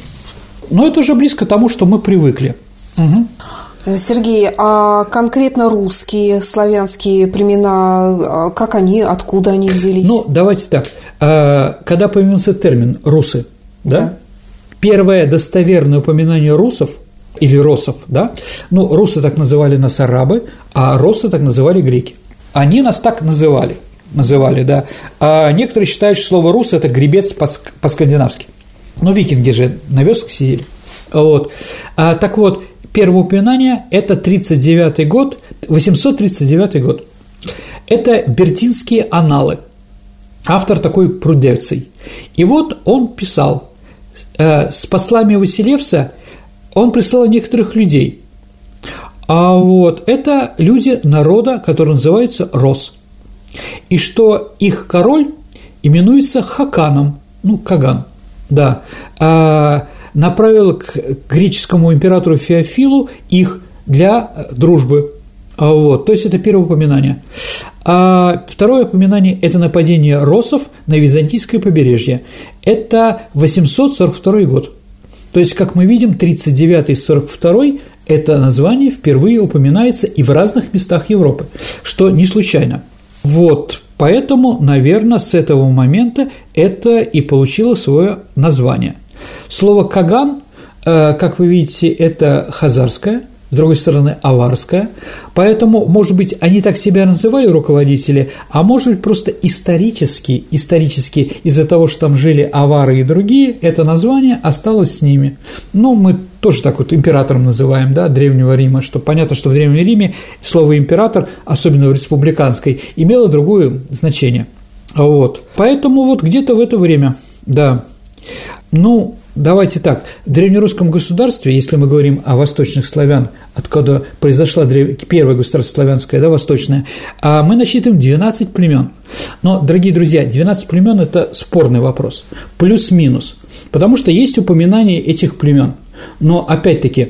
Но это уже близко к тому, что мы привыкли. Угу. Сергей, а конкретно русские, славянские племена, а как они, откуда они взялись? Ну, давайте так. А, когда появился термин «русы», да? да? Первое достоверное упоминание русов или росов, да? Ну, русы так называли нас арабы, а росы так называли греки. Они нас так называли, называли, да. А некоторые считают, что слово «рус» – это гребец по-скандинавски. Ну, викинги же на вёсках сидели. Вот. А, так вот, Первое упоминание – это 39 год, 839 год. Это Бертинские аналы. Автор такой Прудеций. И вот он писал, э, с послами Василевса он прислал некоторых людей. А вот это люди народа, который называется Рос. И что их король именуется Хаканом, ну, Каган, да. А, направил к греческому императору Феофилу их для дружбы. А вот, то есть это первое упоминание. А второе упоминание – это нападение росов на византийское побережье. Это 842 год. То есть, как мы видим, 39-42 это название впервые упоминается и в разных местах Европы, что не случайно. Вот, поэтому, наверное, с этого момента это и получило свое название. Слово «каган», э, как вы видите, это хазарское, с другой стороны, аварская. Поэтому, может быть, они так себя называли, руководители, а может быть, просто исторически, исторически из-за того, что там жили авары и другие, это название осталось с ними. Ну, мы тоже так вот императором называем, да, Древнего Рима, что понятно, что в Древнем Риме слово «император», особенно в республиканской, имело другое значение. Вот. Поэтому вот где-то в это время, да. Ну, давайте так. В древнерусском государстве, если мы говорим о восточных славян, откуда произошла первое государство славянское, да, восточное, а мы насчитываем 12 племен. Но, дорогие друзья, 12 племен – это спорный вопрос, плюс-минус, потому что есть упоминание этих племен. Но, опять-таки,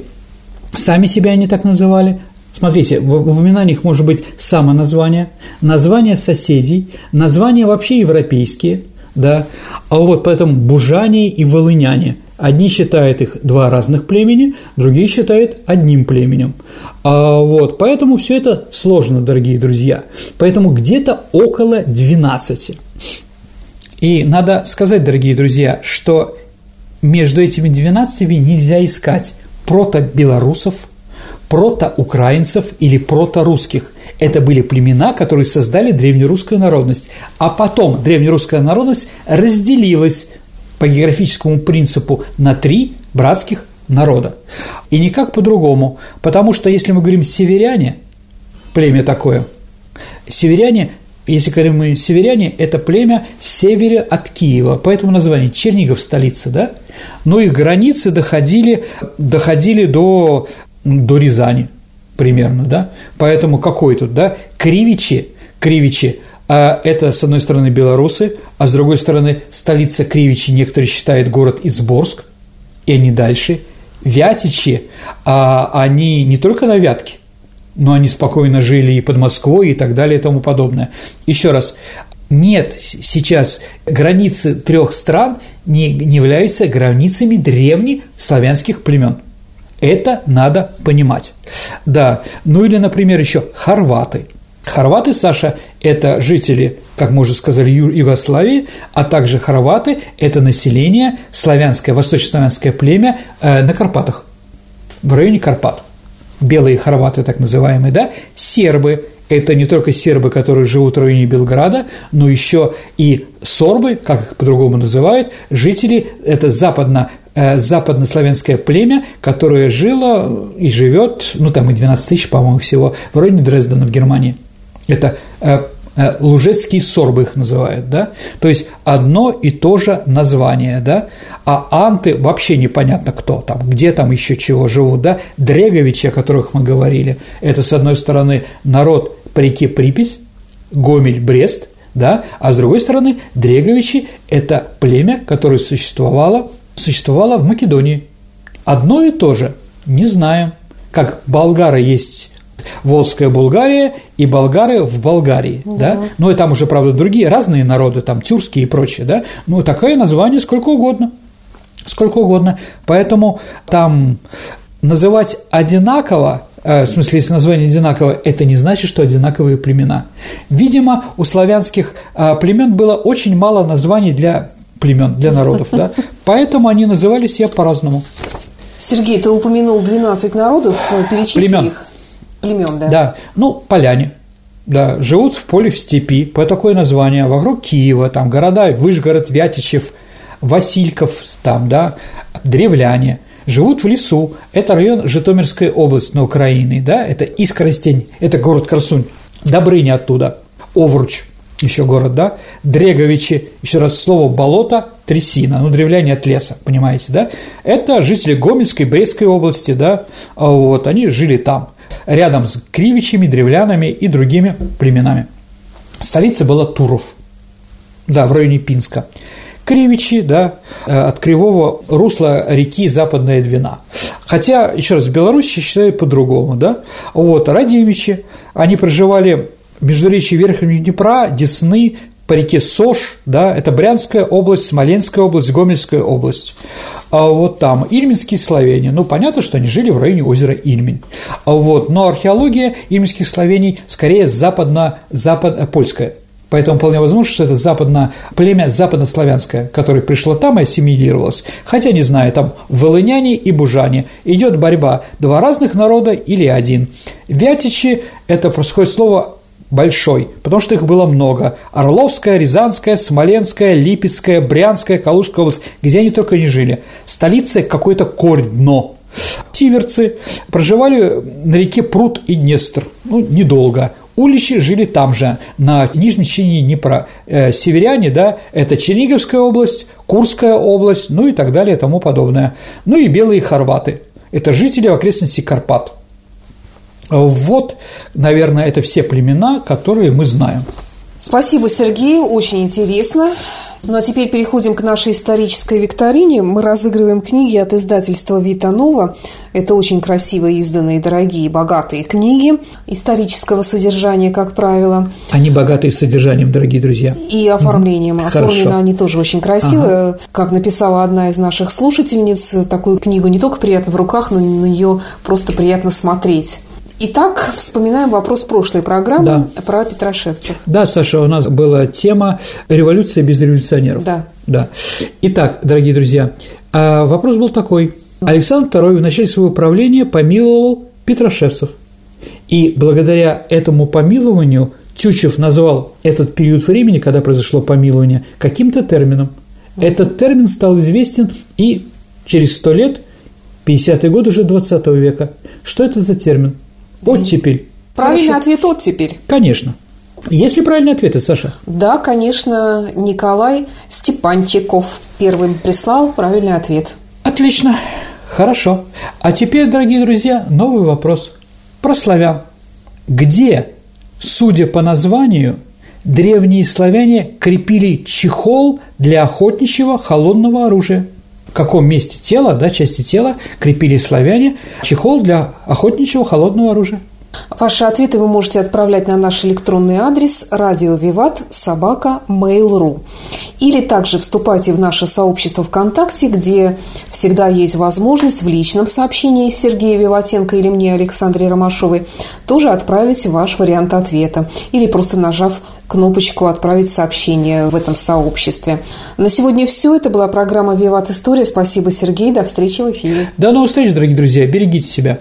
сами себя они так называли, Смотрите, в упоминаниях может быть самоназвание, название соседей, названия вообще европейские, да, а вот поэтому бужане и волыняне. Одни считают их два разных племени, другие считают одним племенем. А вот, поэтому все это сложно, дорогие друзья. Поэтому где-то около 12. И надо сказать, дорогие друзья, что между этими 12 нельзя искать прото-белорусов, прото-украинцев или прото-русских. Это были племена, которые создали древнерусскую народность. А потом древнерусская народность разделилась по географическому принципу на три братских народа. И никак по-другому, потому что если мы говорим «северяне», племя такое, северяне если говорим мы северяне, это племя с севера от Киева, поэтому название Чернигов – столица, да? Но их границы доходили, доходили до, до Рязани примерно, да? Поэтому какой тут, да? Кривичи, Кривичи а это, с одной стороны, белорусы, а с другой стороны, столица Кривичи, некоторые считают город Изборск, и они дальше. Вятичи, а они не только на Вятке, но они спокойно жили и под Москвой и так далее и тому подобное. Еще раз, нет сейчас границы трех стран не, не являются границами древних славянских племен. Это надо понимать. Да, ну или, например, еще хорваты. Хорваты, Саша, это жители, как мы уже сказали, Югославии, а также хорваты – это население славянское, восточнославянское племя э, на Карпатах, в районе Карпат белые хорваты так называемые, да, сербы, это не только сербы, которые живут в районе Белграда, но еще и сорбы, как их по-другому называют, жители, это западно западнославянское племя, которое жило и живет, ну там и 12 тысяч, по-моему, всего, в районе Дрездена в Германии. Это э, Э, лужецкие сорбы их называют, да, то есть одно и то же название, да, а анты вообще непонятно кто там, где там еще чего живут, да, Дреговичи, о которых мы говорили, это, с одной стороны, народ по реке Припять, Гомель, Брест, да, а с другой стороны, Дреговичи – это племя, которое существовало, существовало в Македонии. Одно и то же, не знаем. Как болгары есть Волжская Булгария и болгары в Болгарии, да, да? ну и там уже, правда, другие, разные народы, там тюркские и прочее, да, ну такое название сколько угодно, сколько угодно, поэтому там называть одинаково э, в смысле, если название одинаковое, это не значит, что одинаковые племена. Видимо, у славянских э, племен было очень мало названий для племен, для народов, да, поэтому они называли себя по-разному. Сергей, ты упомянул 12 народов, перечисли племен. их. Племен, да? Да, ну, поляне, да, живут в поле в степи, по такое название, вокруг Киева, там города Выжгород, Вятичев, Васильков, там, да, древляне, живут в лесу, это район Житомирской области на Украине, да, это Искоростень, это город Красунь, Добрыня оттуда, Овруч, еще город, да, Дреговичи, еще раз слово болото, трясина, ну, древляне от леса, понимаете, да, это жители Гомельской, Брестской области, да, вот, они жили там – рядом с кривичами, древлянами и другими племенами. Столица была Туров, да, в районе Пинска. Кривичи, да, э, от кривого русла реки Западная Двина. Хотя, еще раз, в считают по-другому, да. Вот, Радимичи, они проживали в междуречии Верхнего Днепра, Десны, по реке Сош, да, это Брянская область, Смоленская область, Гомельская область. А вот там ильминские славяне, ну, понятно, что они жили в районе озера Ильмень. А вот, но археология ильминских славяний скорее западно-польская. Поэтому вполне возможно, что это западно, племя западнославянское, которое пришло там и ассимилировалось. Хотя, не знаю, там волыняне и бужане. Идет борьба два разных народа или один. Вятичи – это происходит слово большой, потому что их было много. Орловская, Рязанская, Смоленская, Липецкая, Брянская, Калужская область, где они только не жили. Столица какой-то корь дно. Тиверцы проживали на реке Прут и Днестр, ну, недолго. Уличи жили там же, на нижней течении Днепра. Э, северяне, да, это Черниговская область, Курская область, ну и так далее и тому подобное. Ну и белые хорваты. Это жители в окрестности Карпат – вот, наверное, это все племена, которые мы знаем. Спасибо, Сергей, очень интересно. Ну а теперь переходим к нашей исторической викторине. Мы разыгрываем книги от издательства Витанова. Это очень красиво изданные, дорогие, богатые книги исторического содержания, как правило. Они богатые содержанием, дорогие друзья. И оформлением. Угу. Оформлены они тоже очень красиво. Ага. Как написала одна из наших слушательниц, такую книгу не только приятно в руках, но на нее просто приятно смотреть. Итак, вспоминаем вопрос прошлой программы да. про Петрошевцев. Да, Саша, у нас была тема «Революция без революционеров». Да. да. Итак, дорогие друзья, а вопрос был такой. Александр II в начале своего правления помиловал Петрошевцев. И благодаря этому помилованию Тютчев назвал этот период времени, когда произошло помилование, каким-то термином. Этот термин стал известен и через сто лет, 50-е годы уже 20 века. Что это за термин? Оттепель. Правильный Хорошо. ответ – оттепель. Конечно. Есть ли правильные ответы, Саша? Да, конечно, Николай Степанчиков первым прислал правильный ответ. Отлично, хорошо. А теперь, дорогие друзья, новый вопрос про славян. Где, судя по названию, древние славяне крепили чехол для охотничьего холодного оружия? В каком месте тела, да, части тела крепили славяне чехол для охотничьего холодного оружия? Ваши ответы вы можете отправлять на наш электронный адрес радио Виват собака mail.ru или также вступайте в наше сообщество ВКонтакте, где всегда есть возможность в личном сообщении Сергея Виватенко или мне, Александре Ромашовой, тоже отправить ваш вариант ответа или просто нажав кнопочку «Отправить сообщение» в этом сообществе. На сегодня все. Это была программа «Виват История». Спасибо, Сергей. До встречи в эфире. До новых встреч, дорогие друзья. Берегите себя.